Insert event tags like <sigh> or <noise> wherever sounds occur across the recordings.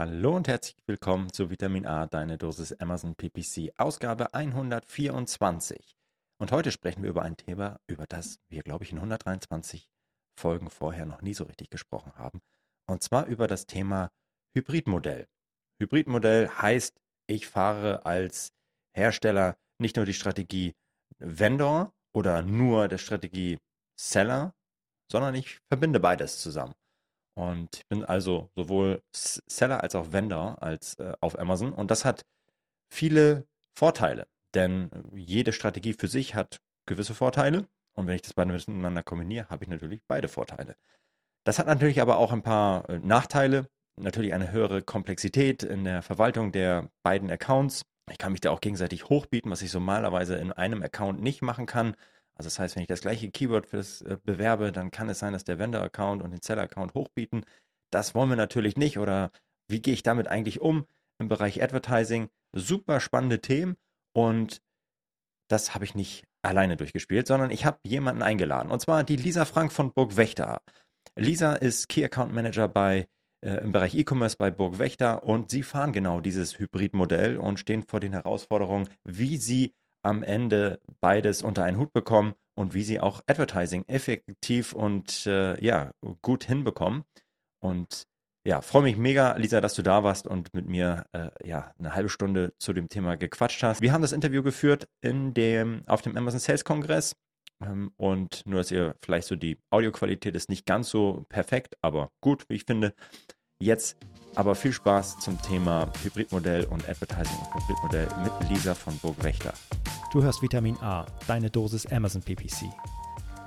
Hallo und herzlich willkommen zu Vitamin A, deine Dosis Amazon PPC, Ausgabe 124. Und heute sprechen wir über ein Thema, über das wir, glaube ich, in 123 Folgen vorher noch nie so richtig gesprochen haben. Und zwar über das Thema Hybridmodell. Hybridmodell heißt, ich fahre als Hersteller nicht nur die Strategie Vendor oder nur der Strategie Seller, sondern ich verbinde beides zusammen. Und ich bin also sowohl Seller als auch Vendor als, äh, auf Amazon. Und das hat viele Vorteile, denn jede Strategie für sich hat gewisse Vorteile. Und wenn ich das beide miteinander kombiniere, habe ich natürlich beide Vorteile. Das hat natürlich aber auch ein paar äh, Nachteile. Natürlich eine höhere Komplexität in der Verwaltung der beiden Accounts. Ich kann mich da auch gegenseitig hochbieten, was ich normalerweise in einem Account nicht machen kann. Also das heißt, wenn ich das gleiche Keyword fürs äh, bewerbe, dann kann es sein, dass der Vendor-Account und den Seller-Account hochbieten. Das wollen wir natürlich nicht. Oder wie gehe ich damit eigentlich um im Bereich Advertising? Super spannende Themen und das habe ich nicht alleine durchgespielt, sondern ich habe jemanden eingeladen. Und zwar die Lisa Frank von Burg Wächter. Lisa ist Key Account Manager bei äh, im Bereich E-Commerce bei Burg Wächter und sie fahren genau dieses Hybridmodell und stehen vor den Herausforderungen, wie sie am Ende beides unter einen Hut bekommen und wie sie auch Advertising effektiv und äh, ja, gut hinbekommen. Und ja, freue mich mega, Lisa, dass du da warst und mit mir äh, ja eine halbe Stunde zu dem Thema gequatscht hast. Wir haben das Interview geführt in dem, auf dem Amazon Sales Kongress. Ähm, und nur, dass ihr vielleicht so die Audioqualität ist nicht ganz so perfekt, aber gut, wie ich finde. Jetzt aber viel Spaß zum Thema Hybridmodell und Advertising und Hybridmodell mit Lisa von Burgwächter. Du hörst Vitamin A, deine Dosis Amazon PPC.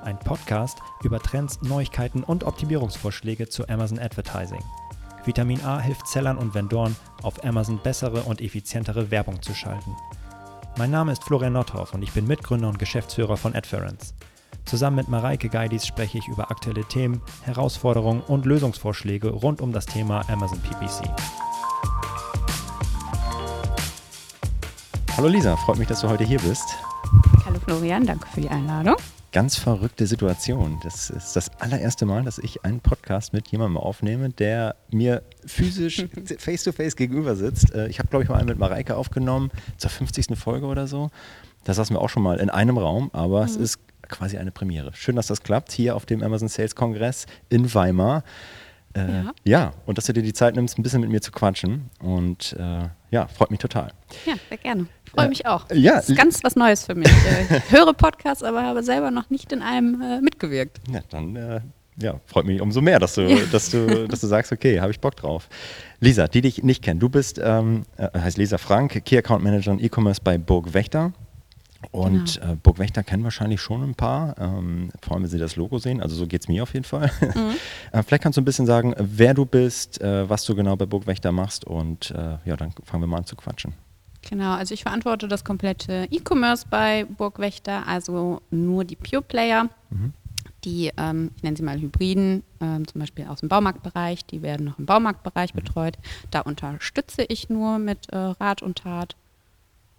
Ein Podcast über Trends, Neuigkeiten und Optimierungsvorschläge zu Amazon Advertising. Vitamin A hilft Sellern und Vendoren, auf Amazon bessere und effizientere Werbung zu schalten. Mein Name ist Florian Nordhoff und ich bin Mitgründer und Geschäftsführer von Adference. Zusammen mit Mareike Geidis spreche ich über aktuelle Themen, Herausforderungen und Lösungsvorschläge rund um das Thema Amazon PPC. Hallo Lisa, freut mich, dass du heute hier bist. Hallo Florian, danke für die Einladung. Ganz verrückte Situation. Das ist das allererste Mal, dass ich einen Podcast mit jemandem aufnehme, der mir physisch <laughs> face-to-face -face gegenüber sitzt. Äh, ich habe, glaube ich, mal einen mit Mareike aufgenommen, zur 50. Folge oder so. Da saßen wir auch schon mal in einem Raum, aber mhm. es ist quasi eine Premiere. Schön, dass das klappt hier auf dem Amazon Sales Kongress in Weimar. Äh, ja. ja. und dass du dir die Zeit nimmst, ein bisschen mit mir zu quatschen. Und äh, ja, freut mich total. Ja, sehr gerne. Freue mich auch. Ja, das ist ganz was Neues für mich. Äh, ich <laughs> höre Podcasts, aber habe selber noch nicht in einem äh, mitgewirkt. Ja, dann äh, ja, freut mich umso mehr, dass du, ja. dass du, dass du sagst, okay, habe ich Bock drauf. Lisa, die dich nicht kennen, du bist, ähm, heißt Lisa Frank, Key Account Manager und E-Commerce bei Burg Wächter. Und genau. äh, Burgwächter kennen wahrscheinlich schon ein paar, ähm, vor allem wenn sie das Logo sehen. Also so geht es mir auf jeden Fall. Mhm. <laughs> äh, vielleicht kannst du ein bisschen sagen, wer du bist, äh, was du genau bei Burgwächter machst und äh, ja, dann fangen wir mal an zu quatschen. Genau, also ich verantworte das komplette E-Commerce bei Burgwächter, also nur die Pure Player, mhm. die, ähm, ich nenne sie mal Hybriden, ähm, zum Beispiel aus dem Baumarktbereich, die werden noch im Baumarktbereich mhm. betreut. Da unterstütze ich nur mit äh, Rat und Tat.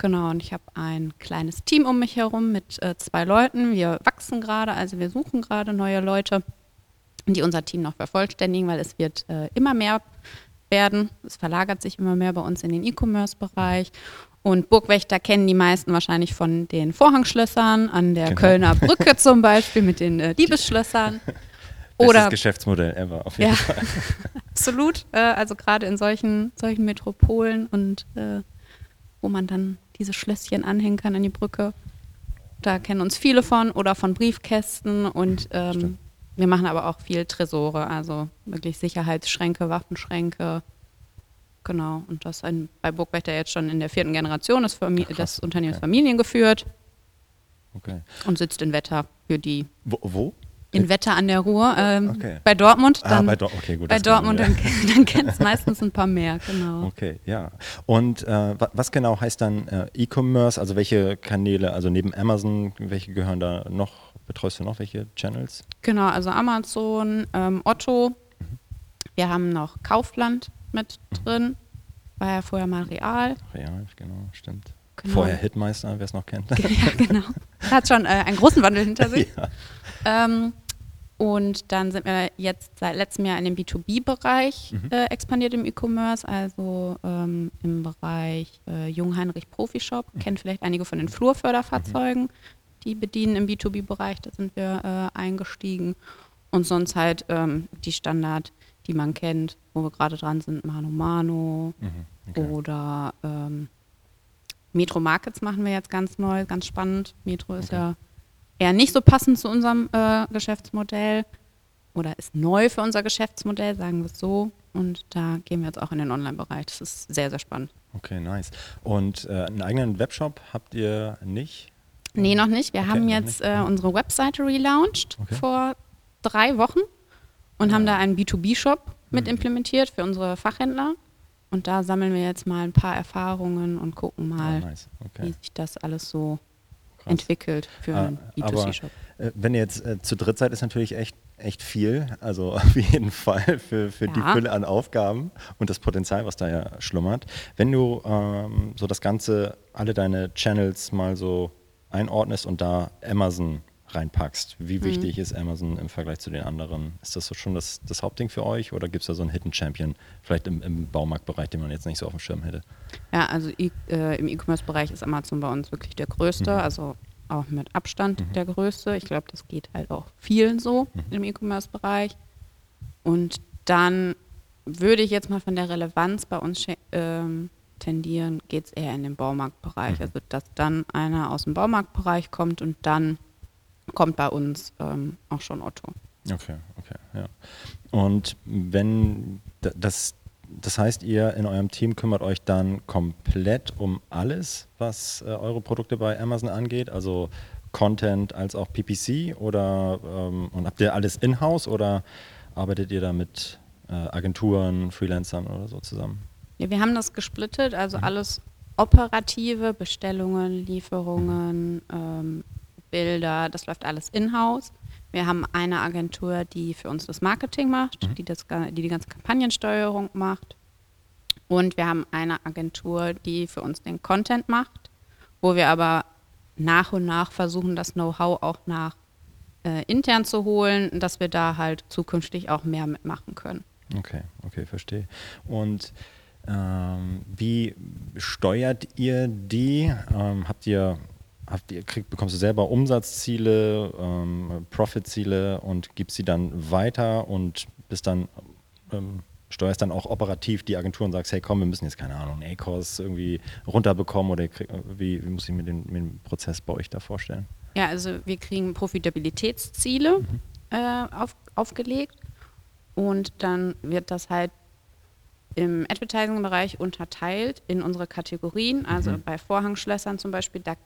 Genau, und ich habe ein kleines Team um mich herum mit äh, zwei Leuten. Wir wachsen gerade, also wir suchen gerade neue Leute, die unser Team noch vervollständigen, weil es wird äh, immer mehr werden. Es verlagert sich immer mehr bei uns in den E-Commerce-Bereich. Und Burgwächter kennen die meisten wahrscheinlich von den Vorhangschlössern an der genau. Kölner Brücke <laughs> zum Beispiel mit den äh, Diebesschlössern. <laughs> Oder, Geschäftsmodell ever, auf jeden ja, Fall. <laughs> Absolut. Äh, also gerade in solchen, solchen Metropolen und äh, wo man dann diese Schlösschen anhängen kann an die Brücke. Da kennen uns viele von oder von Briefkästen und ähm, wir machen aber auch viel Tresore, also wirklich Sicherheitsschränke, Waffenschränke. Genau, und das ein, bei Burgwächter jetzt schon in der vierten Generation Famili Ach, des Unternehmens okay. familiengeführt. Okay. Und sitzt in Wetter für die. Wo? wo? In Wetter an der Ruhr. Ähm, okay. Bei Dortmund ah, dann. Ah, bei, Do okay, gut, bei Dortmund, dann, dann kennt es meistens ein paar mehr, genau. Okay, ja. Und äh, was genau heißt dann äh, E-Commerce? Also welche Kanäle, also neben Amazon, welche gehören da noch? Betreust du noch welche Channels? Genau, also Amazon, ähm, Otto. Mhm. Wir haben noch Kaufland mit mhm. drin. War ja vorher mal Real. Real, genau, stimmt. Genau. Vorher Hitmeister, wer es noch kennt. <laughs> Ja, genau. Hat schon äh, einen großen Wandel <laughs> hinter sich. Ja. Ähm, Und dann sind wir jetzt seit letztem Jahr in den B2B-Bereich Mhm. äh, expandiert im E-Commerce, also ähm, im Bereich äh, Jungheinrich Profi Shop. Mhm. Kennt vielleicht einige von den Flurförderfahrzeugen, die bedienen im B2B-Bereich. Da sind wir äh, eingestiegen. Und sonst halt ähm, die Standard, die man kennt, wo wir gerade dran sind, Mano Mano Mhm. Okay. oder ähm, Metro Markets machen wir jetzt ganz neu, ganz spannend. Metro ist Okay. ja eher nicht so passend zu unserem äh, Geschäftsmodell oder ist neu für unser Geschäftsmodell, sagen wir es so. Und da gehen wir jetzt auch in den Online-Bereich. Das ist sehr, sehr spannend. Okay, nice. Und äh, einen eigenen Webshop habt ihr nicht? Nee, noch nicht. Wir Okay, haben jetzt äh, unsere Webseite relaunched Okay. vor drei Wochen und haben da einen B2B-Shop mit Mhm. implementiert für unsere Fachhändler. Und da sammeln wir jetzt mal ein paar Erfahrungen und gucken mal, Ah, nice. wie Okay. sich das alles so Krass. entwickelt für Ah, einen aber- B2C-Shop. Äh, Wenn ihr jetzt äh, zu dritt seid, ist natürlich echt, echt viel. Also <laughs> auf jeden Fall für, für die Ja. Fülle an Aufgaben und das Potenzial, was da ja schlummert. Wenn du ähm, so das Ganze, alle deine Channels mal so einordnest und da Amazon reinpackst, wie Mhm. wichtig ist Amazon im Vergleich zu den anderen? Ist das so schon das, das Hauptding für euch oder gibt es da so einen Hidden Champion, vielleicht im, im Baumarktbereich, den man jetzt nicht so auf dem Schirm hätte? Ja, also e äh, im E-Commerce-Bereich ist Amazon bei uns wirklich der größte, Mhm. also auch mit Abstand Mhm. der größte. Ich glaube, das geht halt auch vielen so Mhm. im E-Commerce-Bereich. Und dann würde ich jetzt mal von der Relevanz bei uns ähm, tendieren, geht es eher in den Baumarktbereich. Mhm. Also, dass dann einer aus dem Baumarktbereich kommt und dann kommt bei uns ähm, auch schon Otto. Okay, okay, ja. Und wenn das, das heißt, ihr in eurem Team kümmert euch dann komplett um alles, was äh, eure Produkte bei Amazon angeht, also Content als auch PPC oder ähm, und habt ihr alles in-house oder arbeitet ihr da mit äh, Agenturen, Freelancern oder so zusammen? Ja, wir haben das gesplittet, also Mhm. alles operative, Bestellungen, Lieferungen, ähm, Bilder, das läuft alles in-house. Wir haben eine Agentur, die für uns das Marketing macht, Mhm. die, das, die die ganze Kampagnensteuerung macht. Und wir haben eine Agentur, die für uns den Content macht, wo wir aber nach und nach versuchen, das Know-how auch nach äh, intern zu holen, dass wir da halt zukünftig auch mehr mitmachen können. Okay, okay, verstehe. Und ähm, wie steuert ihr die? Ähm, habt ihr, kriegt, bekommst du selber Umsatzziele, ähm, Profitziele und gibst sie dann weiter und bist dann ähm, steuerst dann auch operativ die Agentur und sagst, hey komm, wir müssen jetzt keine Ahnung, einen A-Kurs irgendwie runterbekommen oder krieg- wie, wie muss ich mir den, mir den Prozess bei euch da vorstellen? Ja, also wir kriegen Profitabilitätsziele Mhm. äh, auf, aufgelegt und dann wird das halt im Advertising-Bereich unterteilt in unsere Kategorien. Also Mhm. bei Vorhangschlössern zum Beispiel, da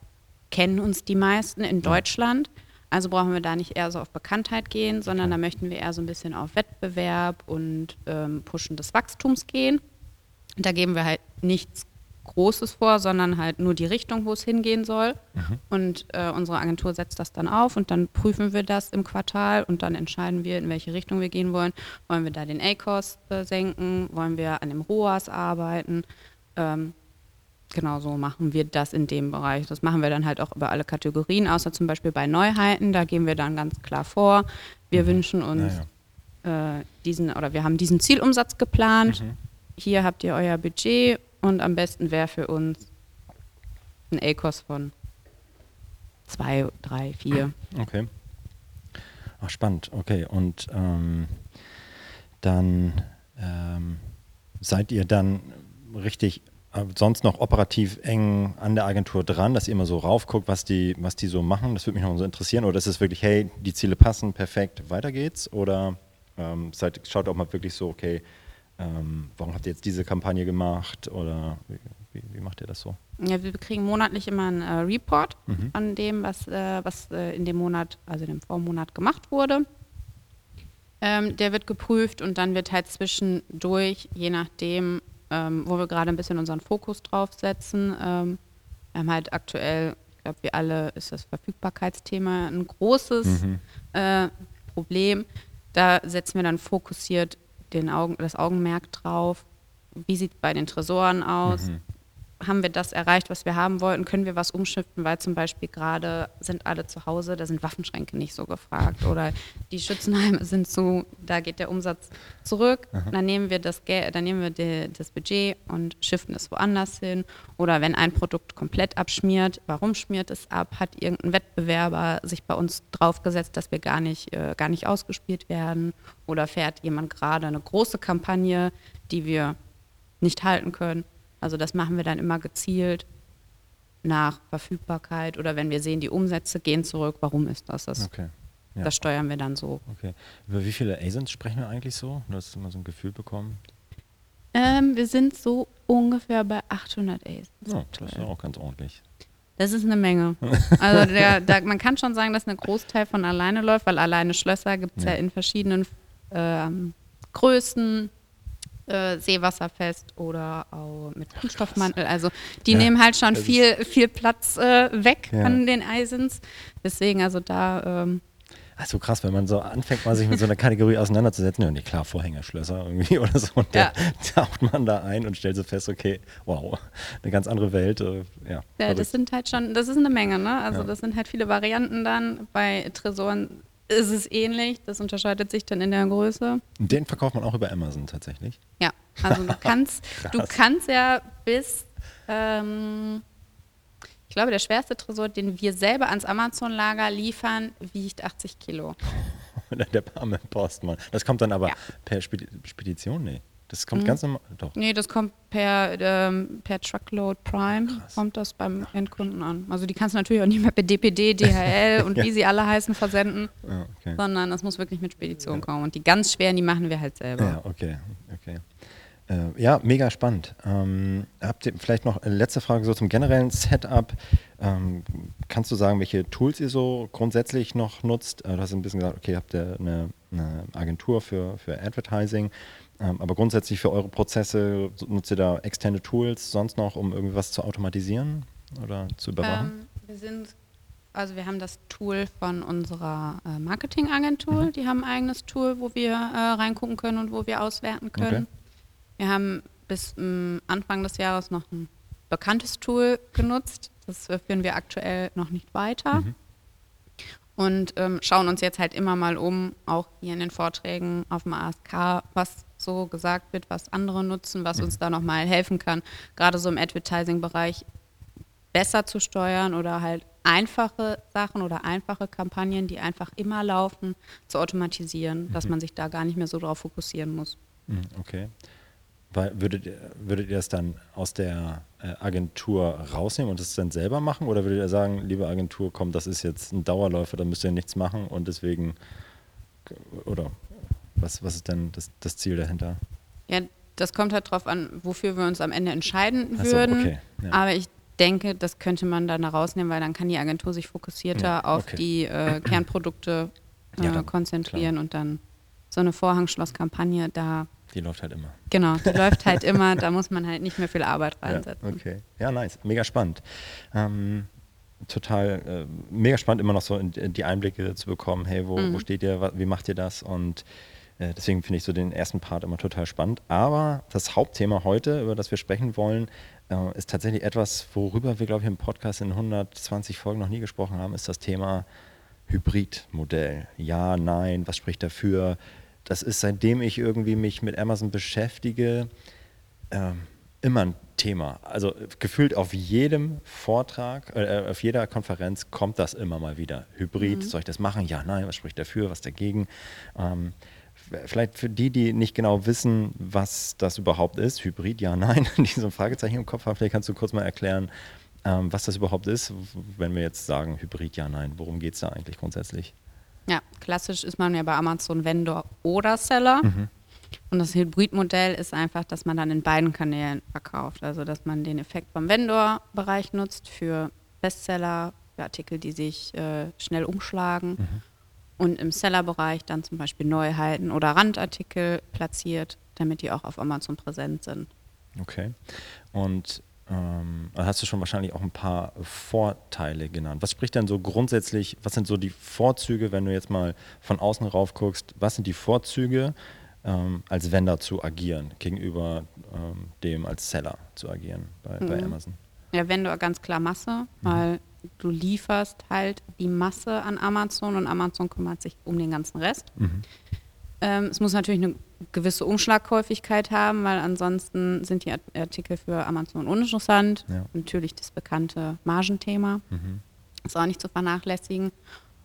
kennen uns die meisten in Deutschland. Also brauchen wir da nicht eher so auf Bekanntheit gehen, sondern da möchten wir eher so ein bisschen auf Wettbewerb und ähm, Pushen des Wachstums gehen. Da geben wir halt nichts Großes vor, sondern halt nur die Richtung, wo es hingehen soll. Mhm. Und äh, unsere Agentur setzt das dann auf und dann prüfen wir das im Quartal und dann entscheiden wir, in welche Richtung wir gehen wollen. Wollen wir da den A-Cost äh, senken? Wollen wir an dem ROAS arbeiten? Ähm, genau so machen wir das in dem Bereich. Das machen wir dann halt auch über alle Kategorien, außer zum Beispiel bei Neuheiten. Da gehen wir dann ganz klar vor. Wir Mhm. wünschen uns Ja, äh, diesen oder wir haben diesen Zielumsatz geplant. Mhm. Hier habt ihr euer Budget und am besten wäre für uns ein A-Kost von zwei, drei, vier. Okay. Ach, spannend. Okay. Und ähm, dann ähm, seid ihr dann richtig sonst noch operativ eng an der Agentur dran, dass ihr immer so raufguckt, was die, was die so machen. Das würde mich noch so interessieren. Oder ist es wirklich, hey, die Ziele passen, perfekt, weiter geht's? Oder ähm, seid, schaut auch mal wirklich so, okay, ähm, warum habt ihr jetzt diese Kampagne gemacht? Oder wie, wie, wie macht ihr das so? Ja, wir kriegen monatlich immer einen äh, Report Mhm. an dem, was, äh, was äh, in dem Monat, also in dem Vormonat gemacht wurde. Ähm, der wird geprüft und dann wird halt zwischendurch, je nachdem, ähm, wo wir gerade ein bisschen unseren Fokus drauf setzen, ähm, wir haben halt aktuell, ich glaube, wir alle ist das Verfügbarkeitsthema ein großes Mhm. äh, Problem. Da setzen wir dann fokussiert den Augen, das Augenmerk drauf. Wie sieht es bei den Tresoren aus? Mhm. Haben wir das erreicht, was wir haben wollten? Können wir was umschiften, weil zum Beispiel gerade sind alle zu Hause, da sind Waffenschränke nicht so gefragt oder die Schützenheime <laughs> sind zu, da geht der Umsatz zurück. Aha. Dann nehmen wir das Geld, dann nehmen wir die, das Budget und shiften es woanders hin. Oder wenn ein Produkt komplett abschmiert, warum schmiert es ab? Hat irgendein Wettbewerber sich bei uns draufgesetzt, dass wir gar nicht, äh, gar nicht ausgespielt werden? Oder fährt jemand gerade eine große Kampagne, die wir nicht halten können? Also das machen wir dann immer gezielt nach Verfügbarkeit oder wenn wir sehen, die Umsätze gehen zurück, warum ist das? Das, okay. ja. das steuern wir dann so. Okay. Über wie viele ASINs sprechen wir eigentlich so? Du hast mal so ein Gefühl bekommen. Ähm, wir sind so ungefähr bei 800 ASINs. Ja, das ist ja auch ganz ordentlich. Das ist eine Menge. <laughs> Also der, der, man kann schon sagen, dass ein Großteil von alleine läuft, weil alleine Schlösser gibt es ja. ja. in verschiedenen ähm, Größen, äh, seewasserfest oder auch mit Kunststoffmantel. Also die ja, nehmen halt schon viel, viel Platz äh, weg ja. von den Eisens. Deswegen, also da. Ähm, also krass, wenn man so anfängt, mal sich mit so einer Kategorie auseinanderzusetzen, ja, nicht klar, Vorhängerschlösser irgendwie <laughs> oder so, und ja. dann taucht man da ein und stellt so fest, okay, wow, eine ganz andere Welt. Äh, ja, ja das sind halt schon, das ist eine Menge, ne? Also ja. das sind halt viele Varianten dann. Bei Tresoren ist es ähnlich. Das unterscheidet sich dann in der Größe. Den verkauft man auch über Amazon tatsächlich. Ja, also du <laughs> kannst, du kannst ja bis, ähm, ich glaube, der schwerste Tresor, den wir selber ans Amazon-Lager liefern, wiegt 80 Kilo. <laughs> der Barme Postmann. Das kommt dann aber ja. per Spedition? Nee. Das kommt mhm. ganz normal, doch. Nee, das kommt per, ähm, per Truckload Prime, Krass. kommt das beim Endkunden an. Also die kannst du natürlich auch nicht mehr per DPD, DHL <laughs> und ja. wie sie alle heißen versenden, ja, okay. sondern das muss wirklich mit Spedition ja. kommen. Und die ganz schweren, die machen wir halt selber. Ja, okay, okay. Äh, ja, mega spannend. Ähm, habt ihr vielleicht noch eine letzte Frage so zum generellen Setup? Ähm, kannst du sagen, welche Tools ihr so grundsätzlich noch nutzt? Äh, du hast ein bisschen gesagt, okay, habt ihr eine, eine Agentur für, für Advertising. Ähm, aber grundsätzlich für eure Prozesse nutzt ihr da externe Tools sonst noch, um irgendwas zu automatisieren oder zu überwachen? Ähm, wir sind, also wir haben das Tool von unserer äh, Marketingagentur. Mhm. Die haben ein eigenes Tool, wo wir äh, reingucken können und wo wir auswerten können. Okay. Wir haben bis ähm, Anfang des Jahres noch ein bekanntes Tool genutzt. Das äh, führen wir aktuell noch nicht weiter. Mhm und ähm, schauen uns jetzt halt immer mal um, auch hier in den Vorträgen auf dem ASK, was so gesagt wird, was andere nutzen, was uns mhm. da nochmal helfen kann, gerade so im Advertising-Bereich besser zu steuern oder halt einfache Sachen oder einfache Kampagnen, die einfach immer laufen, zu automatisieren, mhm. dass man sich da gar nicht mehr so drauf fokussieren muss. Mhm, okay. Würdet ihr, würdet ihr das dann aus der äh, Agentur rausnehmen und es dann selber machen? Oder würdet ihr sagen, liebe Agentur, komm, das ist jetzt ein Dauerläufer, da müsst ihr nichts machen und deswegen, oder was, was ist denn das, das Ziel dahinter? Ja, das kommt halt drauf an, wofür wir uns am Ende entscheiden würden. So, okay. ja. Aber ich denke, das könnte man dann rausnehmen, weil dann kann die Agentur sich fokussierter ja, auf okay. die äh, <clears throat> Kernprodukte äh, ja, konzentrieren klar. und dann so eine Vorhangschlosskampagne da die läuft halt immer. Genau, die <laughs> läuft halt immer, da muss man halt nicht mehr viel Arbeit reinsetzen. Ja, okay. Ja, nice. Mega spannend. Ähm, total äh, mega spannend, immer noch so in, in die Einblicke zu bekommen, hey, wo, mhm. wo steht ihr, wie macht ihr das? Und äh, deswegen finde ich so den ersten Part immer total spannend. Aber das Hauptthema heute, über das wir sprechen wollen, äh, ist tatsächlich etwas, worüber wir, glaube ich, im Podcast in 120 Folgen noch nie gesprochen haben, ist das Thema Hybridmodell. Ja, nein, was spricht dafür? das ist seitdem ich irgendwie mich mit Amazon beschäftige, äh, immer ein Thema. Also gefühlt auf jedem Vortrag, äh, auf jeder Konferenz kommt das immer mal wieder. Hybrid, mhm. soll ich das machen? Ja, nein, was spricht dafür, was dagegen? Ähm, vielleicht für die, die nicht genau wissen, was das überhaupt ist, Hybrid, ja, <laughs> nein, die so ein Fragezeichen im Kopf haben, vielleicht kannst du kurz mal erklären, ähm, was das überhaupt ist, wenn wir jetzt sagen Hybrid, ja, nein, worum geht es da eigentlich grundsätzlich? Ja, klassisch ist man ja bei Amazon Vendor oder Seller. Mhm. Und das Hybridmodell ist einfach, dass man dann in beiden Kanälen verkauft. Also, dass man den Effekt vom Vendor-Bereich nutzt für Bestseller, für Artikel, die sich äh, schnell umschlagen. Mhm. Und im Seller-Bereich dann zum Beispiel Neuheiten oder Randartikel platziert, damit die auch auf Amazon präsent sind. Okay. Und ähm, hast du schon wahrscheinlich auch ein paar Vorteile genannt. Was spricht denn so grundsätzlich, was sind so die Vorzüge, wenn du jetzt mal von außen rauf guckst, was sind die Vorzüge ähm, als Vendor zu agieren, gegenüber ähm, dem als Seller zu agieren bei, bei Mhm. Amazon. Ja, Vendor ganz klar Masse, weil du lieferst halt die Masse an Amazon und Amazon kümmert sich um den ganzen Rest. Mhm. Ähm, es muss natürlich eine gewisse Umschlaghäufigkeit haben, weil ansonsten sind die Art- Artikel für Amazon uninteressant. Ja. Natürlich das bekannte Margenthema Mhm. ist auch nicht zu vernachlässigen.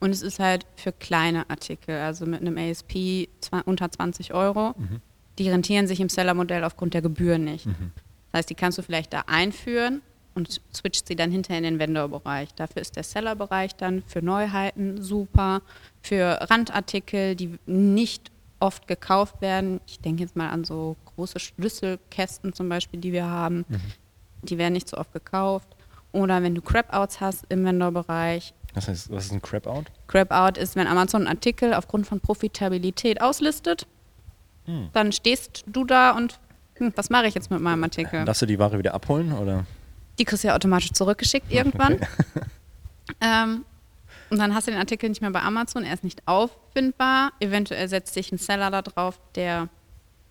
Und es ist halt für kleine Artikel, also mit einem ASP unter 20 Euro, Mhm. die rentieren sich im Seller-Modell aufgrund der Gebühren nicht. Mhm. Das heißt, die kannst du vielleicht da einführen und switcht sie dann hinterher in den Vendor-Bereich. Dafür ist der Seller-Bereich dann für Neuheiten super, für Randartikel, die nicht oft gekauft werden. Ich denke jetzt mal an so große Schlüsselkästen zum Beispiel, die wir haben. Die werden nicht so oft gekauft. Oder wenn du Crap-Outs hast im Vendor-Bereich. Das heißt, was ist ein Crap-Out? Crap-Out ist, wenn Amazon einen Artikel aufgrund von Profitabilität auslistet, Hm. dann stehst du da und hm, was mache ich jetzt mit meinem Artikel? Darfst du die Ware wieder abholen oder? Die kriegst du ja automatisch zurückgeschickt irgendwann. <laughs> Ähm, und dann hast du den Artikel nicht mehr bei Amazon, er ist nicht auffindbar. Eventuell setzt sich ein Seller da drauf, der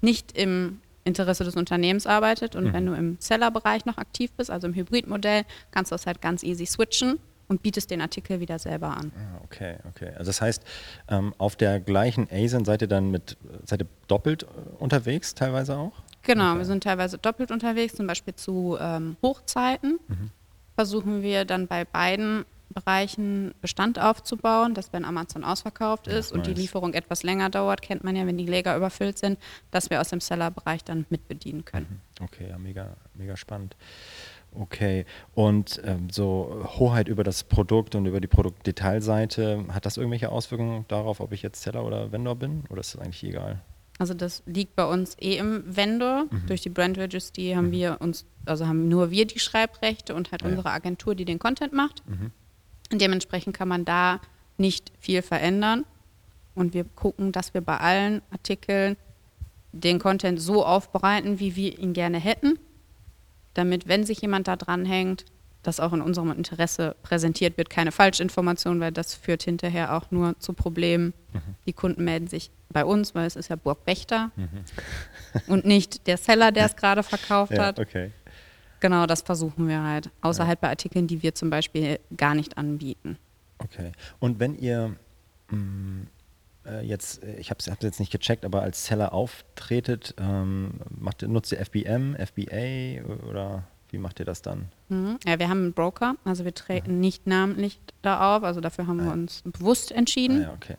nicht im Interesse des Unternehmens arbeitet. Und Mhm. wenn du im Seller-Bereich noch aktiv bist, also im Hybridmodell, kannst du das halt ganz easy switchen und bietest den Artikel wieder selber an. Ah, okay, okay. Also das heißt, ähm, auf der gleichen ASIN seid ihr dann mit, seid ihr doppelt äh, unterwegs teilweise auch? Genau, Okay. wir sind teilweise doppelt unterwegs, zum Beispiel zu ähm, Hochzeiten. Mhm. Versuchen wir dann bei beiden Bereichen Bestand aufzubauen, dass wenn Amazon ausverkauft Ja, ist und die nice. Lieferung etwas länger dauert, kennt man ja, wenn die Lager überfüllt sind, dass wir aus dem Seller-Bereich dann mitbedienen können. Okay, ja, mega, mega spannend. Okay, und ähm, so Hoheit über das Produkt und über die Produktdetailseite, hat das irgendwelche Auswirkungen darauf, ob ich jetzt Seller oder Vendor bin? Oder ist das eigentlich egal? Also das liegt bei uns eh im Vendor. Mhm. Durch die Brand Registry haben wir uns, also haben nur wir die Schreibrechte und halt ja. unsere Agentur, die den Content macht. Mhm. Und dementsprechend kann man da nicht viel verändern. Und wir gucken, dass wir bei allen Artikeln den Content so aufbereiten, wie wir ihn gerne hätten, damit, wenn sich jemand da dranhängt, das auch in unserem Interesse präsentiert wird. Keine Falschinformation, weil das führt hinterher auch nur zu Problemen. Mhm. Die Kunden melden sich bei uns, weil es ist ja Burg Wächter Mhm. und nicht der Seller, der es <laughs> gerade verkauft Ja, hat. okay. Genau, das versuchen wir halt. Außer halt bei Artikeln, die wir zum Beispiel gar nicht anbieten. Okay. Und wenn ihr mh, äh, jetzt, äh, ich habe es jetzt nicht gecheckt, aber als Seller auftretet, ähm, macht, nutzt ihr FBM, FBA oder wie macht ihr das dann? Mhm. Ja, wir haben einen Broker, also wir treten nicht namentlich da auf, also dafür haben Ah wir ja. uns bewusst entschieden, Ah, ja, okay.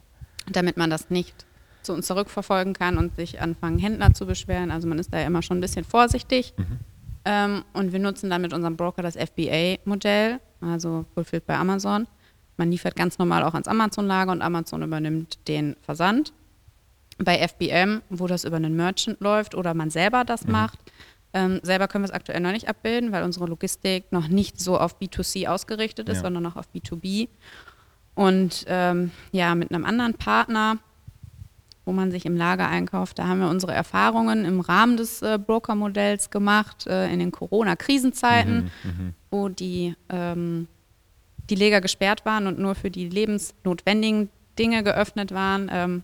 damit man das nicht zu uns zurückverfolgen kann und sich anfangen, Händler zu beschweren. Also man ist da ja immer schon ein bisschen vorsichtig. Mhm. Ähm, und wir nutzen dann mit unserem Broker das FBA-Modell, also Fulfilled bei Amazon. Man liefert ganz normal auch ans Amazon-Lager und Amazon übernimmt den Versand. Bei FBM, wo das über einen Merchant läuft oder man selber das Mhm. macht, ähm, selber können wir es aktuell noch nicht abbilden, weil unsere Logistik noch nicht so auf B2C ausgerichtet ist, Ja. sondern noch auf B2B. Und ähm, ja, mit einem anderen Partner, wo man sich im Lager einkauft, da haben wir unsere Erfahrungen im Rahmen des äh, Broker-Modells gemacht, äh, in den Corona-Krisenzeiten, Mhm, mhm. wo die, ähm, die Lager gesperrt waren und nur für die lebensnotwendigen Dinge geöffnet waren. Ähm,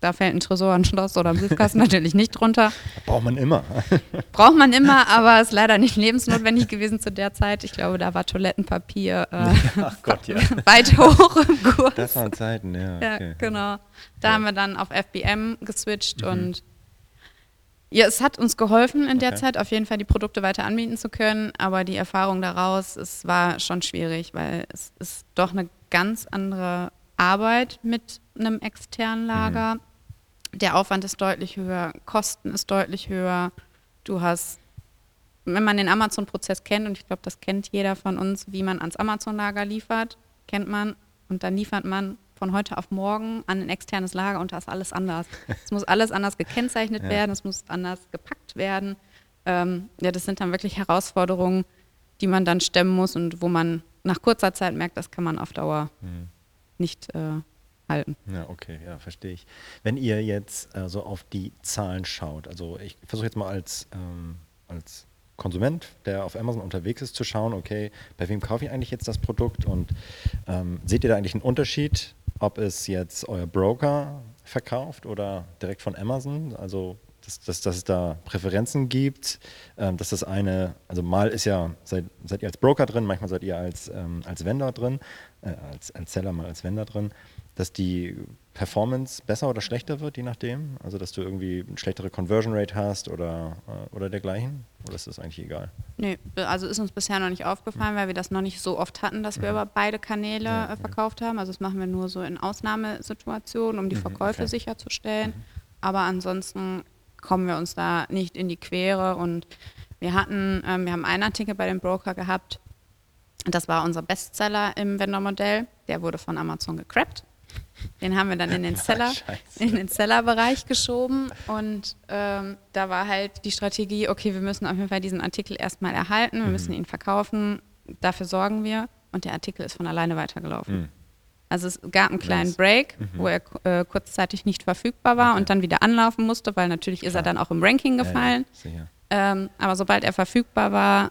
da fällt ein Tresor, ein Schloss oder ein Briefkasten <laughs> natürlich nicht drunter. Braucht man immer. <laughs> Braucht man immer, aber ist leider nicht lebensnotwendig gewesen zu der Zeit. Ich glaube, da war Toilettenpapier äh, <laughs> Gott, ja. weit hoch im Kurs. Das waren Zeiten, ja. Ja, Okay. genau. Da haben wir dann auf FBM geswitcht Mhm. und ja, es hat uns geholfen in der Okay. Zeit, auf jeden Fall die Produkte weiter anbieten zu können, aber die Erfahrung daraus, es war schon schwierig, weil es ist doch eine ganz andere Arbeit mit einem externen Lager. Der Aufwand ist deutlich höher, Kosten ist deutlich höher. Du hast, wenn man den Amazon-Prozess kennt, und ich glaube, das kennt jeder von uns, wie man ans Amazon-Lager liefert, kennt man, und dann liefert man von heute auf morgen an ein externes Lager und da ist alles anders. <laughs> Es muss alles anders gekennzeichnet Ja. werden, es muss anders gepackt werden. Ähm, ja, das sind dann wirklich Herausforderungen, die man dann stemmen muss und wo man nach kurzer Zeit merkt, das kann man auf Dauer Mhm. nicht äh, halten. Ja, okay, ja, verstehe ich. Wenn ihr jetzt äh, so auf die Zahlen schaut, also ich versuche jetzt mal als, ähm, als Konsument, der auf Amazon unterwegs ist, zu schauen, okay, bei wem kaufe ich eigentlich jetzt das Produkt und ähm, seht ihr da eigentlich einen Unterschied ob es jetzt euer Broker verkauft oder direkt von Amazon. Also dass, dass, dass es da Präferenzen gibt, ähm, dass das eine, also mal ist ja, seid, seid ihr als Broker drin, manchmal seid ihr als, ähm, als Vendor drin, äh, als, als Seller mal als Vendor drin, dass die Performance besser oder schlechter wird, je nachdem? Also dass du irgendwie eine schlechtere Conversion Rate hast oder, äh, oder dergleichen? Oder ist das eigentlich egal? Nee, also ist uns bisher noch nicht aufgefallen, weil wir das noch nicht so oft hatten, dass wir mhm. über beide Kanäle ja, äh, verkauft haben. Also das machen wir nur so in Ausnahmesituationen, um die mhm, Verkäufe okay. sicherzustellen. Mhm. Aber ansonsten kommen wir uns da nicht in die Quere. Und wir hatten, ähm, wir haben einen Artikel bei dem Broker gehabt, das war unser Bestseller im Vendor-Modell. Der wurde von Amazon gecrappt. Den haben wir dann in den <laughs> Seller, in den Seller-Bereich geschoben und ähm, da war halt die Strategie, okay, wir müssen auf jeden Fall diesen Artikel erstmal erhalten, wir mhm. müssen ihn verkaufen, dafür sorgen wir und der Artikel ist von alleine weitergelaufen. Mhm. Also es gab einen kleinen Break, mhm. wo er äh, kurzzeitig nicht verfügbar war okay. und dann wieder anlaufen musste, weil natürlich Klar. ist er dann auch im Ranking gefallen. Ja, ja, ähm, aber sobald er verfügbar war,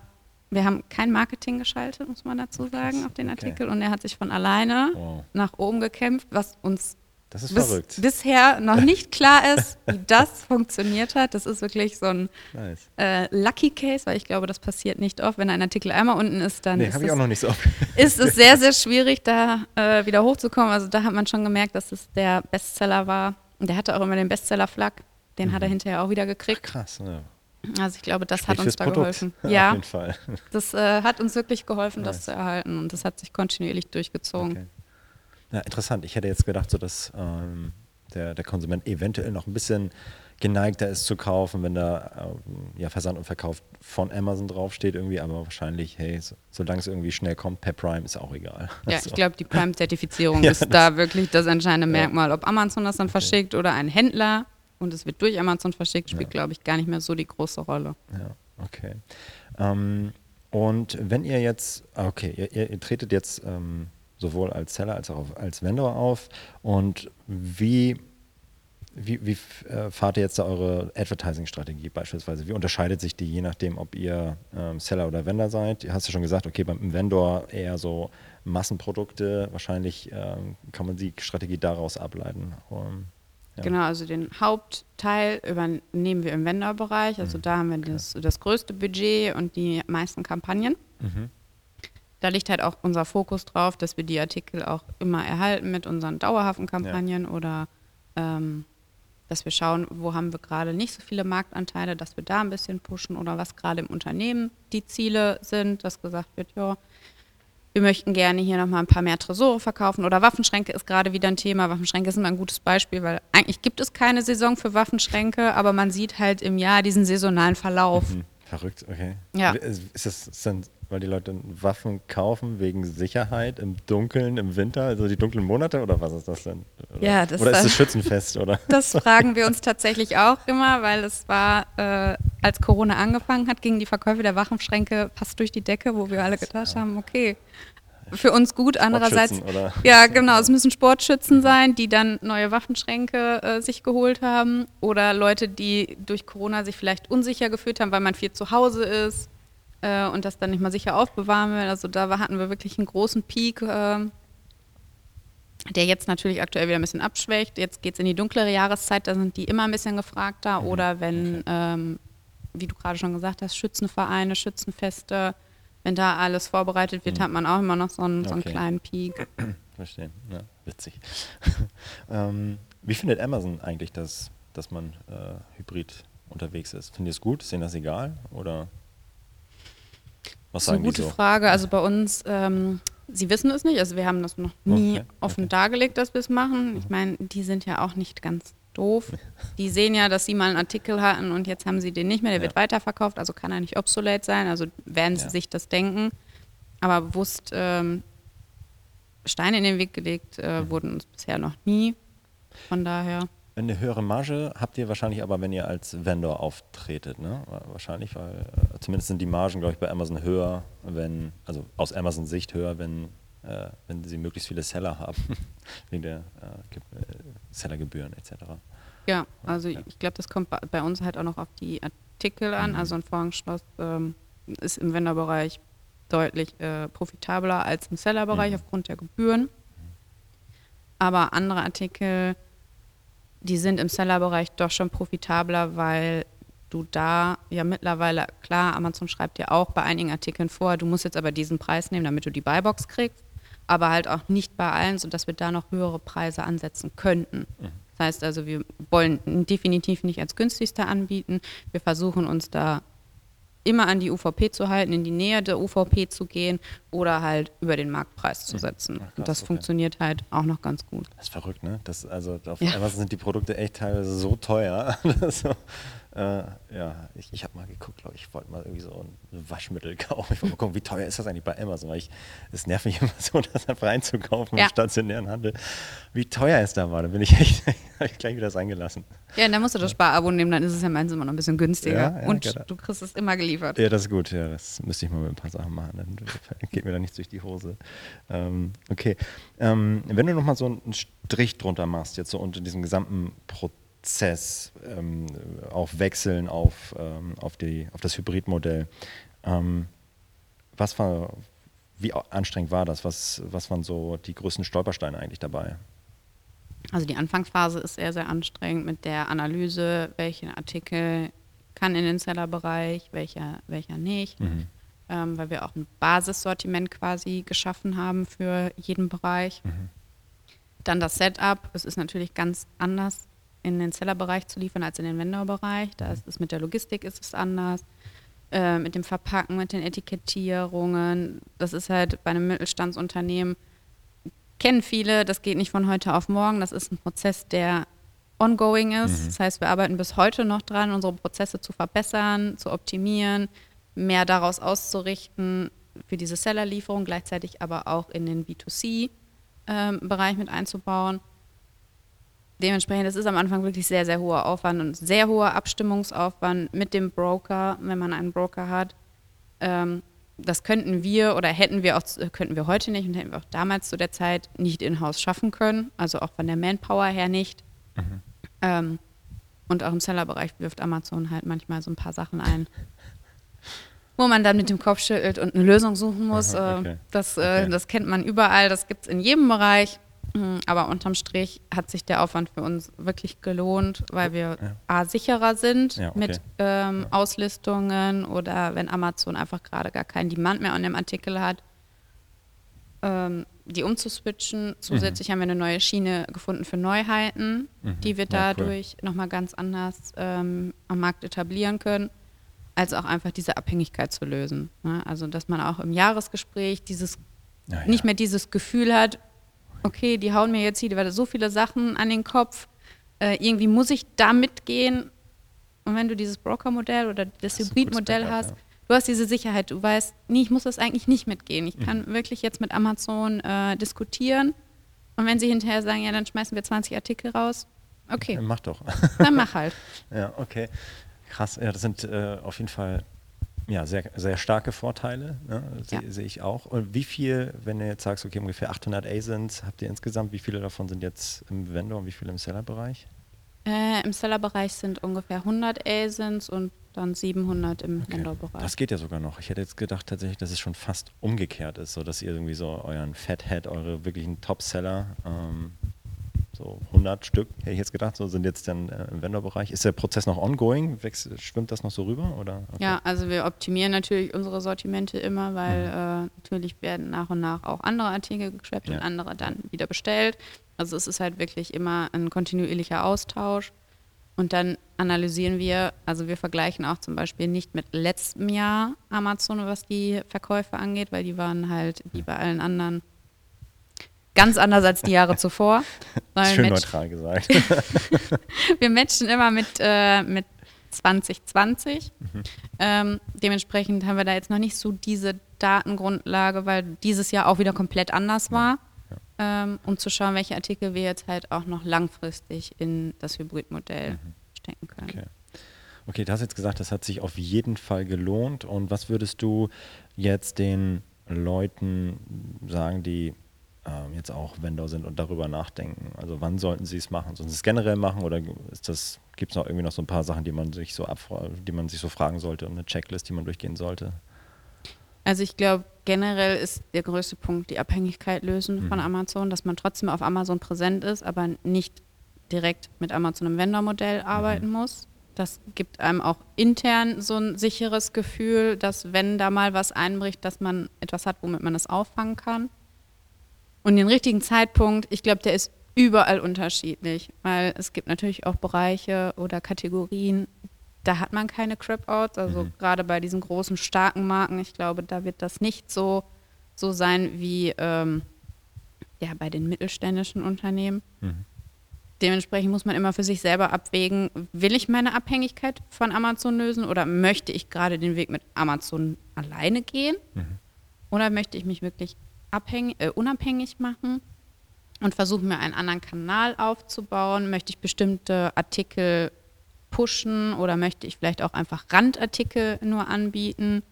wir haben kein Marketing geschaltet, muss man dazu sagen, auf den Artikel. Okay. Und er hat sich von alleine wow. nach oben gekämpft, was uns bis, bisher noch nicht <laughs> klar ist, wie das funktioniert hat. Das ist wirklich so ein nice. äh, Lucky Case, weil ich glaube, das passiert nicht oft. Wenn ein Artikel einmal unten ist, dann nee, ist, es, auch noch nicht so <laughs> ist es sehr, sehr schwierig, da äh, wieder hochzukommen. Also da hat man schon gemerkt, dass es der Bestseller war. Und der hatte auch immer den Bestseller-Flag. Den mhm. hat er mhm. hinterher auch wieder gekriegt. Ach, krass, ja. Also ich glaube, das Sprich hat uns da Produkt. geholfen. Ja, auf jeden Fall. <laughs> Das äh, hat uns wirklich geholfen, nice. das zu erhalten und das hat sich kontinuierlich durchgezogen. Okay. Ja, interessant. Ich hätte jetzt gedacht, so dass ähm, der, der Konsument eventuell noch ein bisschen geneigter ist zu kaufen, wenn da äh, ja, Versand und Verkauf von Amazon draufsteht irgendwie, aber wahrscheinlich, hey, so, solange es irgendwie schnell kommt, per Prime ist auch egal. Ja, <laughs> also. ich glaube, die Prime-Zertifizierung <laughs> ja, ist da wirklich das entscheidende Merkmal. Ob Amazon das dann okay. verschickt oder ein Händler und es wird durch Amazon verschickt, spielt, ja. glaube ich, gar nicht mehr so die große Rolle. Ja, okay. Ähm, und wenn ihr jetzt, ah, okay, ihr, ihr, ihr tretet jetzt ähm, sowohl als Seller als auch als Vendor auf und wie wie, wie äh, fahrt ihr jetzt da eure Advertising-Strategie beispielsweise? Wie unterscheidet sich die je nachdem, ob ihr ähm, Seller oder Vendor seid? Du hast ja schon gesagt, okay, beim Vendor eher so Massenprodukte. Wahrscheinlich ähm, kann man die Strategie daraus ableiten. Um, ja. Genau, also den Hauptteil übernehmen wir im Vendor-Bereich. Also mhm. da haben wir okay. das, das größte Budget und die meisten Kampagnen. Mhm. Da liegt halt auch unser Fokus drauf, dass wir die Artikel auch immer erhalten mit unseren dauerhaften Kampagnen ja. oder ähm, dass wir schauen, wo haben wir gerade nicht so viele Marktanteile, dass wir da ein bisschen pushen oder was gerade im Unternehmen die Ziele sind, dass gesagt wird, ja, wir möchten gerne hier nochmal ein paar mehr Tresore verkaufen oder Waffenschränke ist gerade wieder ein Thema. Waffenschränke sind ein gutes Beispiel, weil eigentlich gibt es keine Saison für Waffenschränke, aber man sieht halt im Jahr diesen saisonalen Verlauf. Mhm. Verrückt, okay. Ja. Ist das, ist dann, weil die Leute Waffen kaufen wegen Sicherheit im Dunkeln, im Winter, also die dunklen Monate oder was ist das denn? Oder, ja, das oder ist es Schützenfest, oder? <laughs> Das fragen wir uns tatsächlich auch immer, weil es war, äh, als Corona angefangen hat, gingen die Verkäufe der Waffenschränke fast durch die Decke, wo wir alle gedacht haben, okay, für uns gut. Andererseits, ja, genau, es müssen Sportschützen sein, die dann neue Waffenschränke äh, sich geholt haben oder Leute, die durch Corona sich vielleicht unsicher gefühlt haben, weil man viel zu Hause ist äh, und das dann nicht mal sicher aufbewahren will. Also da hatten wir wirklich einen großen Peak. Äh, der jetzt natürlich aktuell wieder ein bisschen abschwächt. Jetzt geht es in die dunklere Jahreszeit, da sind die immer ein bisschen gefragter. Mhm. Oder wenn, ähm, wie du gerade schon gesagt hast, Schützenvereine, Schützenfeste, wenn da alles vorbereitet wird, mhm. hat man auch immer noch so einen, so einen okay. kleinen Peak. <clears throat> Verstehen, ja, witzig. <laughs> ähm, wie findet Amazon eigentlich, dass, dass man äh, hybrid unterwegs ist? Findet ihr es gut? Ist Ihnen das egal? Oder was sagen das ist eine gute so? Frage. Also bei uns, ähm, sie wissen es nicht. Also wir haben das noch nie okay. offen okay. dargelegt, dass wir es machen. Ich mhm. meine, die sind ja auch nicht ganz doof. Die sehen ja, dass sie mal einen Artikel hatten und jetzt haben sie den nicht mehr, der ja. wird weiterverkauft, also kann er nicht obsolet sein, also werden sie ja. sich das denken. Aber bewusst ähm, Steine in den Weg gelegt äh, mhm. wurden uns bisher noch nie. Von daher. Eine höhere Marge habt ihr wahrscheinlich aber, wenn ihr als Vendor auftretet, ne? Wahrscheinlich, weil äh, zumindest sind die Margen, glaube ich, bei Amazon höher, wenn, also aus Amazon Sicht höher, wenn äh, wenn sie möglichst viele Seller haben, <laughs> wegen der äh, äh, Sellergebühren etc. Ja, also ja. ich glaube, das kommt bei uns halt auch noch auf die Artikel an. Mhm. Also ein Vorhangschloss ähm, ist im Wenderbereich deutlich äh, profitabler als im Sellerbereich mhm. aufgrund der Gebühren. aber andere Artikel, die sind im Sellerbereich doch schon profitabler, weil du da ja mittlerweile, klar, Amazon schreibt dir auch bei einigen Artikeln vor, du musst jetzt aber diesen Preis nehmen, damit du die Buybox kriegst, aber halt auch nicht bei allen, sodass wir da noch höhere Preise ansetzen könnten. Mhm. Das heißt also, wir wollen definitiv nicht als günstigster anbieten. Wir versuchen uns da immer an die UVP zu halten, in die Nähe der UVP zu gehen oder halt über den Marktpreis zu setzen. Ach, krass, und das okay. funktioniert halt auch noch ganz gut. Das ist verrückt, ne? Das, also auf ja. Amazon sind die Produkte echt teilweise so teuer. <laughs> äh, ja, ich, ich habe mal geguckt, glaube ich, wollte mal irgendwie so ein Waschmittel <laughs> kaufen. Ich wollte mal gucken, wie teuer ist das eigentlich bei Amazon? Weil ich, es nervt mich <laughs> immer so, das einfach reinzukaufen ja. im stationären Handel. Wie teuer es da war, da bin ich echt <laughs> ich gleich wieder das eingelassen. Ja, dann musst du das Sparabo nehmen, dann ist es ja meistens immer noch ein bisschen günstiger. Ja, ja, Und genau. du kriegst es immer geliefert. Ja, das ist gut, ja, das müsste ich mal mit ein paar Sachen machen, dann geht mir da nichts durch die Hose. Ähm, okay, ähm, wenn du nochmal so einen Strich drunter machst, jetzt so unter diesem gesamten Prozess, Prozess ähm, auch wechseln auf, ähm, auf, die, auf das Hybridmodell. Ähm, was war, wie anstrengend war das? Was, was waren so die größten Stolpersteine eigentlich dabei? Also die Anfangsphase ist sehr, sehr anstrengend mit der Analyse, welchen Artikel kann in den Sellerbereich, welcher, welcher nicht. Mhm. Ähm, weil wir auch ein Basissortiment quasi geschaffen haben für jeden Bereich. Mhm. Dann das Setup, es ist natürlich ganz anders in den Sellerbereich zu liefern als in den Vendorbereich. Da ist es mit der Logistik ist es anders. Äh, mit dem Verpacken, mit den Etikettierungen. Das ist halt bei einem Mittelstandsunternehmen, kennen viele, das geht nicht von heute auf morgen. Das ist ein Prozess, der ongoing ist. Mhm. Das heißt, wir arbeiten bis heute noch dran, unsere Prozesse zu verbessern, zu optimieren, mehr daraus auszurichten für diese Sellerlieferung, gleichzeitig aber auch in den B2C-Bereich ähm, mit einzubauen dementsprechend, das ist am Anfang wirklich sehr, sehr hoher Aufwand und sehr hoher Abstimmungsaufwand mit dem Broker, wenn man einen Broker hat. Ähm, das könnten wir oder hätten wir auch, könnten wir heute nicht und hätten wir auch damals zu der Zeit nicht in-house schaffen können, also auch von der Manpower her nicht. Mhm. Ähm, und auch im Sellerbereich wirft Amazon halt manchmal so ein paar Sachen ein, wo man dann mit dem Kopf schüttelt und eine Lösung suchen muss. Aha, okay. Äh, das, äh, okay. das kennt man überall, das gibt es in jedem Bereich. Mhm, aber unterm Strich hat sich der Aufwand für uns wirklich gelohnt, weil wir ja. A, sicherer sind ja, okay. mit ähm, ja. Auslistungen oder wenn Amazon einfach gerade gar keinen Demand mehr an dem Artikel hat, ähm, die umzuswitchen. Zusätzlich mhm. haben wir eine neue Schiene gefunden für Neuheiten, mhm. die wir dadurch cool. nochmal ganz anders ähm, am Markt etablieren können, als auch einfach diese Abhängigkeit zu lösen. Ne? Also, dass man auch im Jahresgespräch dieses nicht mehr dieses Gefühl hat, okay, die hauen mir jetzt hier so viele Sachen an den Kopf, äh, irgendwie muss ich da mitgehen. Und wenn du dieses Broker-Modell oder das, das Hybrid-Modell hast, ja. du hast diese Sicherheit, du weißt, nee, ich muss das eigentlich nicht mitgehen. Ich mhm. kann wirklich jetzt mit Amazon äh, diskutieren. Und wenn sie hinterher sagen, ja, dann schmeißen wir 20 Artikel raus, okay. Dann mach doch. Dann mach halt. <laughs> ja, okay. Krass, ja, das sind äh, auf jeden Fall ja, sehr, sehr starke Vorteile, ne? sehe ja. seh ich auch. Und wie viel, wenn du jetzt sagst, okay, ungefähr 800 ASINs habt ihr insgesamt, wie viele davon sind jetzt im Vendor und wie viele im Seller-Bereich? Äh, Im Seller-Bereich sind ungefähr 100 ASINs und dann 700 im okay. Vendor-Bereich. Das geht ja sogar noch. Ich hätte jetzt gedacht tatsächlich, dass es schon fast umgekehrt ist, so dass ihr irgendwie so euren Fathead, eure wirklichen Top-Seller ähm, so 100 Stück, hätte ich jetzt gedacht, so sind jetzt dann äh, im Vendor-Bereich. Ist der Prozess noch ongoing? Wächst, schwimmt das noch so rüber? Oder? Okay. Ja, also wir optimieren natürlich unsere Sortimente immer, weil mhm. äh, natürlich werden nach und nach auch andere Artikel geschleppt ja. und andere dann wieder bestellt. Also es ist halt wirklich immer ein kontinuierlicher Austausch. Und dann analysieren wir, also wir vergleichen auch zum Beispiel nicht mit letztem Jahr Amazon, was die Verkäufe angeht, weil die waren halt wie bei allen anderen Ganz anders als die Jahre zuvor. <laughs> Schön neutral gesagt. <laughs> wir matchen immer mit, äh, mit 2020. Mhm. Ähm, dementsprechend haben wir da jetzt noch nicht so diese Datengrundlage, weil dieses Jahr auch wieder komplett anders war. Ja. Ja. Ähm, um zu schauen, welche Artikel wir jetzt halt auch noch langfristig in das Hybridmodell mhm. stecken können. Okay. okay, du hast jetzt gesagt, das hat sich auf jeden Fall gelohnt. Und was würdest du jetzt den Leuten sagen, die ähm, jetzt auch Vendor sind und darüber nachdenken? Also wann sollten sie es machen? Sollen sie es generell machen oder ist das, gibt es noch irgendwie noch so ein paar Sachen, die man sich so die man sich so fragen sollte und eine Checklist, die man durchgehen sollte? Also ich glaube, generell ist der größte Punkt die Abhängigkeit lösen von Amazon, dass man trotzdem auf Amazon präsent ist, aber nicht direkt mit Amazon im Vendor-Modell arbeiten muss. Das gibt einem auch intern so ein sicheres Gefühl, dass wenn da mal was einbricht, dass man etwas hat, womit man es auffangen kann. Und den richtigen Zeitpunkt, ich glaube, der ist überall unterschiedlich, weil es gibt natürlich auch Bereiche oder Kategorien, da hat man keine Crap-Outs, also Mhm. gerade bei diesen großen, starken Marken, ich glaube, da wird das nicht so, so sein wie ähm, ja, bei den mittelständischen Unternehmen. Mhm. Dementsprechend muss man immer für sich selber abwägen, will ich meine Abhängigkeit von Amazon lösen oder möchte ich gerade den Weg mit Amazon alleine gehen? Mhm. Oder möchte ich mich wirklich abhängig, äh, unabhängig machen und versuchen, mir einen anderen Kanal aufzubauen? Möchte ich bestimmte Artikel pushen oder möchte ich vielleicht auch einfach Randartikel nur anbieten?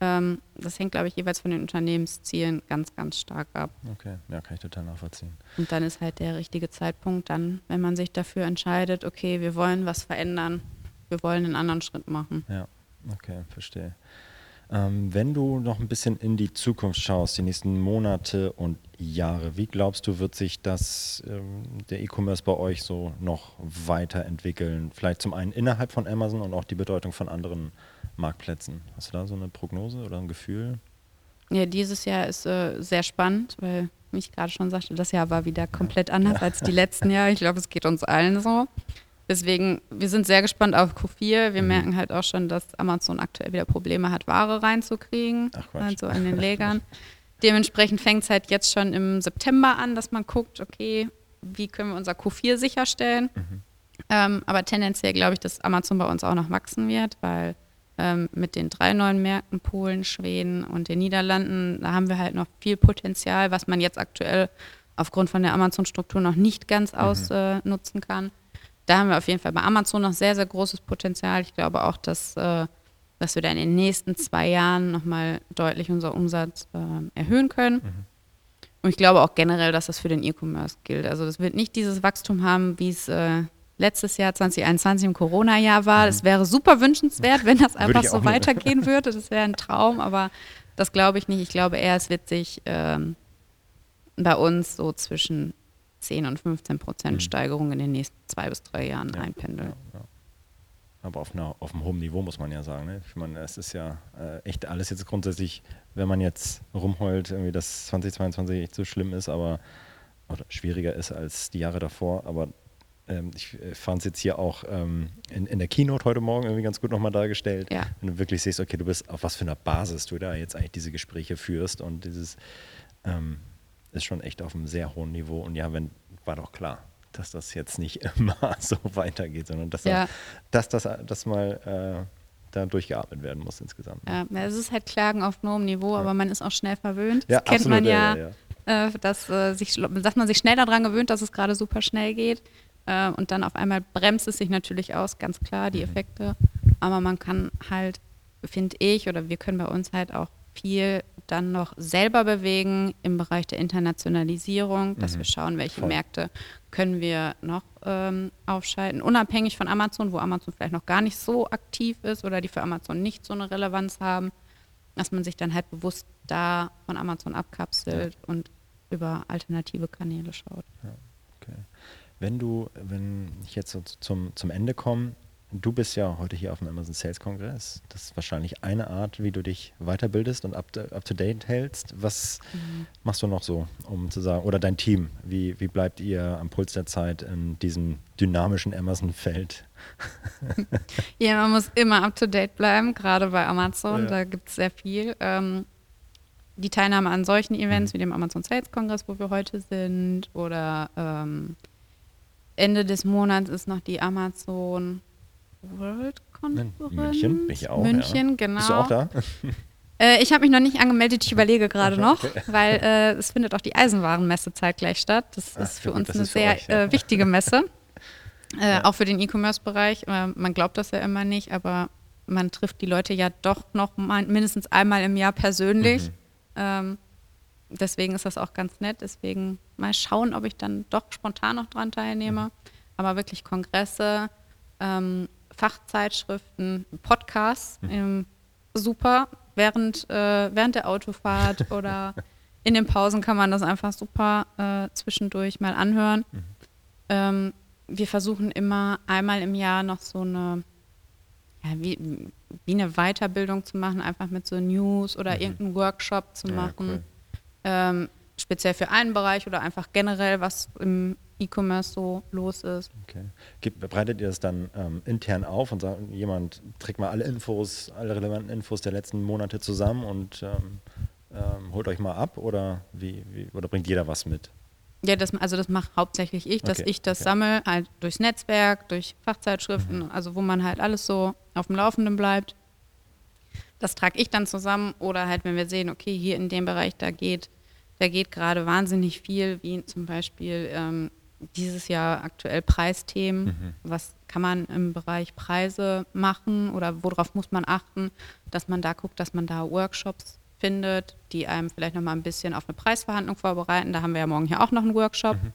Ähm, das hängt, glaube ich, jeweils von den Unternehmenszielen ganz, ganz stark ab. Okay, ja, kann ich total nachvollziehen. Und dann ist halt der richtige Zeitpunkt dann, wenn man sich dafür entscheidet, okay, wir wollen was verändern, wir wollen einen anderen Schritt machen. Ja, okay, verstehe. Ähm, wenn du noch ein bisschen in die Zukunft schaust, die nächsten Monate und Jahre, wie glaubst du, wird sich das, ähm, der E-Commerce bei euch so noch weiterentwickeln? Vielleicht zum einen innerhalb von Amazon und auch die Bedeutung von anderen Marktplätzen. Hast du da so eine Prognose oder ein Gefühl? Ja, dieses Jahr ist äh, sehr spannend, weil, wie ich gerade schon sagte, das Jahr war wieder komplett anders <laughs> als die letzten Jahre. Ich glaube, es geht uns allen so. Deswegen, wir sind sehr gespannt auf Q4. Wir Mhm. merken halt auch schon, dass Amazon aktuell wieder Probleme hat, Ware reinzukriegen, Ach, also in den <laughs> Lägern. Dementsprechend fängt es halt jetzt schon im September an, dass man guckt, okay, wie können wir unser Q4 sicherstellen. Mhm. Ähm, aber tendenziell glaube ich, dass Amazon bei uns auch noch wachsen wird, weil ähm, mit den drei neuen Märkten, Polen, Schweden und den Niederlanden, da haben wir halt noch viel Potenzial, was man jetzt aktuell aufgrund von der Amazon-Struktur noch nicht ganz ausnutzen kann. Da haben wir auf jeden Fall bei Amazon noch sehr, sehr großes Potenzial. Ich glaube auch, dass, äh, dass wir da in den nächsten zwei Jahren nochmal deutlich unser Umsatz äh, erhöhen können. Und ich glaube auch generell, dass das für den E-Commerce gilt. Also das wird nicht dieses Wachstum haben, wie es äh, letztes Jahr 2021 im Corona-Jahr war. Es wäre super wünschenswert, wenn das <laughs> einfach so weitergehen <laughs> würde. Das wäre ein Traum, aber das glaube ich nicht. Ich glaube eher, es wird sich ähm, bei uns so zwischen 10 und 15 Prozent Steigerung in den nächsten zwei bis drei Jahren Mhm. Ja, einpendeln. Ja, ja. Aber auf, einer, auf einem hohen Niveau muss man ja sagen. Ne? Ich meine, es ist ja äh, echt alles jetzt grundsätzlich, wenn man jetzt rumheult, irgendwie, dass 2022 echt so schlimm ist, aber oder schwieriger ist als die Jahre davor. Aber ähm, ich äh, fand es jetzt hier auch ähm, in, in der Keynote heute Morgen irgendwie ganz gut nochmal dargestellt. Ja. Wenn du wirklich siehst, okay, du bist auf was für einer Basis du da jetzt eigentlich diese Gespräche führst und dieses ähm, ist schon echt auf einem sehr hohen Niveau. Und ja, wenn, war doch klar, dass das jetzt nicht <laughs> immer so weitergeht, sondern dass, Ja. da, dass das dass mal äh, da durchgearbeitet werden muss insgesamt. Ja, es ist halt Klagen auf hohem Niveau, aber man ist auch schnell verwöhnt. Das Ja, kennt absolut, man ja, ja, Äh, dass, äh, sich, dass man sich schnell daran gewöhnt, dass es gerade super schnell geht. Äh, und dann auf einmal bremst es sich natürlich aus, ganz klar, Mhm. die Effekte. Aber man kann halt, finde ich, oder wir können bei uns halt auch viel dann noch selber bewegen im Bereich der Internationalisierung, dass Mhm. wir schauen, welche Voll. Märkte können wir noch ähm, aufschalten, unabhängig von Amazon, wo Amazon vielleicht noch gar nicht so aktiv ist oder die für Amazon nicht so eine Relevanz haben, dass man sich dann halt bewusst da von Amazon abkapselt und über alternative Kanäle schaut. Okay. Wenn du, wenn ich jetzt so zum, zum Ende komme, du bist ja heute hier auf dem Amazon Sales Kongress. Das ist wahrscheinlich eine Art, wie du dich weiterbildest und up to, up to date hältst. Was machst du noch so, um zu sagen, oder dein Team, wie, wie bleibt ihr am Puls der Zeit in diesem dynamischen Amazon-Feld? <laughs> Ja, man muss immer up to date bleiben, gerade bei Amazon. Ja. Da gibt es sehr viel. Ähm, die Teilnahme an solchen Events Mhm. wie dem Amazon Sales Kongress, wo wir heute sind, oder ähm, Ende des Monats ist noch die Amazon World Conference. München, bin ich auch, München, ja. genau. Bist du auch da? <laughs> Äh, ich habe mich noch nicht angemeldet, ich überlege gerade noch, weil äh, es findet auch die Eisenwarenmesse zeitgleich statt. Das Ach, ist für ja gut, uns eine für sehr euch, ja. äh, wichtige Messe. <laughs> Äh, Ja. Auch für den E-Commerce-Bereich. Äh, man glaubt das ja immer nicht, aber man trifft die Leute ja doch noch mal, mindestens einmal im Jahr persönlich. Mhm. Ähm, deswegen ist das auch ganz nett. Deswegen mal schauen, ob ich dann doch spontan noch dran teilnehme. Mhm. Aber wirklich Kongresse, ähm, Fachzeitschriften, Podcasts, Mhm. ähm, super. während, äh, während der Autofahrt <laughs> oder in den Pausen kann man das einfach super äh, zwischendurch mal anhören. Mhm. Ähm, wir versuchen immer einmal im Jahr noch so eine, ja, wie, wie eine Weiterbildung zu machen, einfach mit so News oder mhm. irgendeinen Workshop zu machen. Ja, cool. ähm, speziell für einen Bereich oder einfach generell, was im E-Commerce so los ist. Okay. Breitet ihr das dann ähm, intern auf und sagt, jemand trägt mal alle Infos, alle relevanten Infos der letzten Monate zusammen und ähm, ähm, holt euch mal ab oder wie, wie, oder bringt jeder was mit? Ja, das, also das mache hauptsächlich ich, dass okay, ich das okay. sammle, halt durchs Netzwerk, durch Fachzeitschriften, mhm. also wo man halt alles so auf dem Laufenden bleibt. Das trage ich dann zusammen oder halt, wenn wir sehen, okay, hier in dem Bereich, da geht, da geht gerade wahnsinnig viel, wie zum Beispiel ähm, dieses Jahr aktuell Preisthemen. Mhm. Was kann man im Bereich Preise machen oder worauf muss man achten, dass man da guckt, dass man da Workshops findet, die einem vielleicht nochmal ein bisschen auf eine Preisverhandlung vorbereiten. Da haben wir ja morgen hier auch noch einen Workshop, mhm.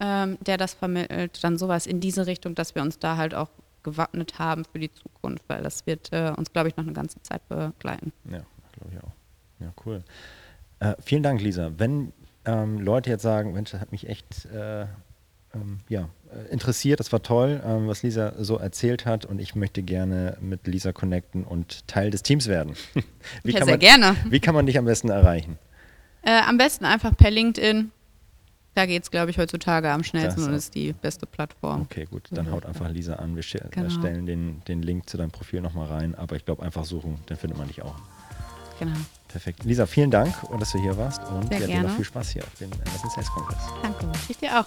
ähm, der das vermittelt. Dann sowas in diese Richtung, dass wir uns da halt auch gewappnet haben für die Zukunft, weil das wird äh, uns, glaube ich, noch eine ganze Zeit begleiten. Ja, glaube ich auch. Ja, cool. Äh, vielen Dank, Lisa. Wenn ähm, Leute jetzt sagen, Mensch, das hat mich echt äh, ähm, ja, äh, interessiert. Das war toll, ähm, was Lisa so erzählt hat und ich möchte gerne mit Lisa connecten und Teil des Teams werden. <laughs> wie ja, sehr man, gerne. Wie kann man dich am besten erreichen? Äh, am besten einfach per LinkedIn. Da geht es, glaube ich, heutzutage am schnellsten und ist die beste Plattform. Okay, gut. Dann haut einfach Lisa an. Wir genau. stellen den, den Link zu deinem Profil nochmal rein. Aber ich glaube, einfach suchen, dann findet man dich auch. Genau. Perfekt. Lisa, vielen Dank, dass du hier warst. Und Sehr ja, dir noch viel Spaß hier auf dem Amazon Sales Kongress. Danke, ich dir auch.